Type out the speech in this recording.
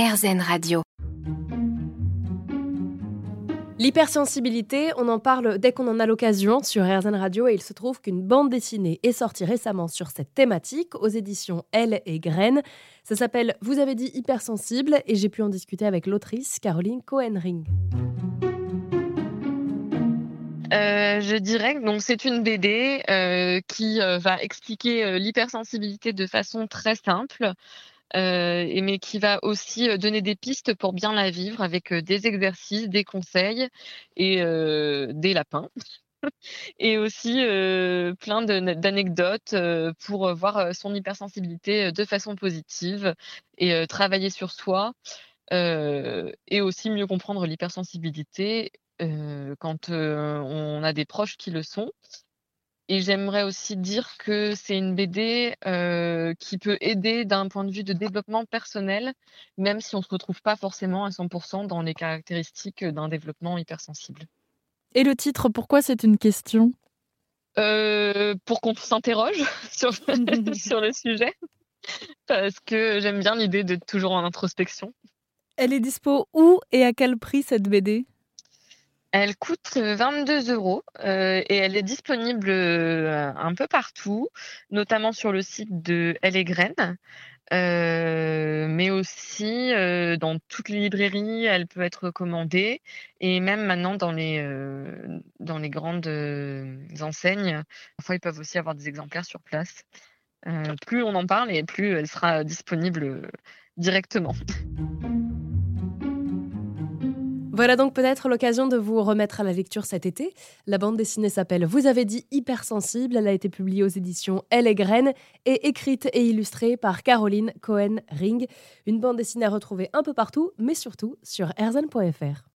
RZN Radio. L'hypersensibilité, on en parle dès qu'on en a l'occasion sur RZN Radio et il se trouve qu'une bande dessinée est sortie récemment sur cette thématique aux éditions Elle et Graines. Ça s'appelle Vous avez dit hypersensible et j'ai pu en discuter avec l'autrice Caroline Cohenring. Euh, je dirais que donc c'est une BD euh, qui euh, va expliquer l'hypersensibilité de façon très simple, et mais qui va aussi donner des pistes pour bien la vivre avec des exercices, des conseils et des lapins. et aussi plein d'anecdotes pour voir son hypersensibilité de façon positive et travailler sur soi et aussi mieux comprendre l'hypersensibilité quand on a des proches qui le sont. Et j'aimerais aussi dire que c'est une BD qui peut aider d'un point de vue de développement personnel, même si on ne se retrouve pas forcément à 100% dans les caractéristiques d'un développement hypersensible. Et le titre, pourquoi c'est une question? Pour qu'on s'interroge sur, sur le sujet, parce que j'aime bien l'idée d'être toujours en introspection. Elle est dispo où et à quel prix cette BD elle coûte 22 euros et elle est disponible un peu partout, notamment sur le site de Elle et Graines, mais aussi dans toutes les librairies. Elle peut être commandée et même maintenant dans les, dans les grandes enseignes. Parfois, ils peuvent aussi avoir des exemplaires sur place. plus on en parle et plus elle sera disponible directement. Voilà donc peut-être l'occasion de vous remettre à la lecture cet été. La bande dessinée s'appelle Vous avez dit hypersensible. Elle a été publiée aux éditions Elle et Graines et écrite et illustrée par Caroline Cohen-Ring. Une bande dessinée à retrouver un peu partout, mais surtout sur erzan.fr.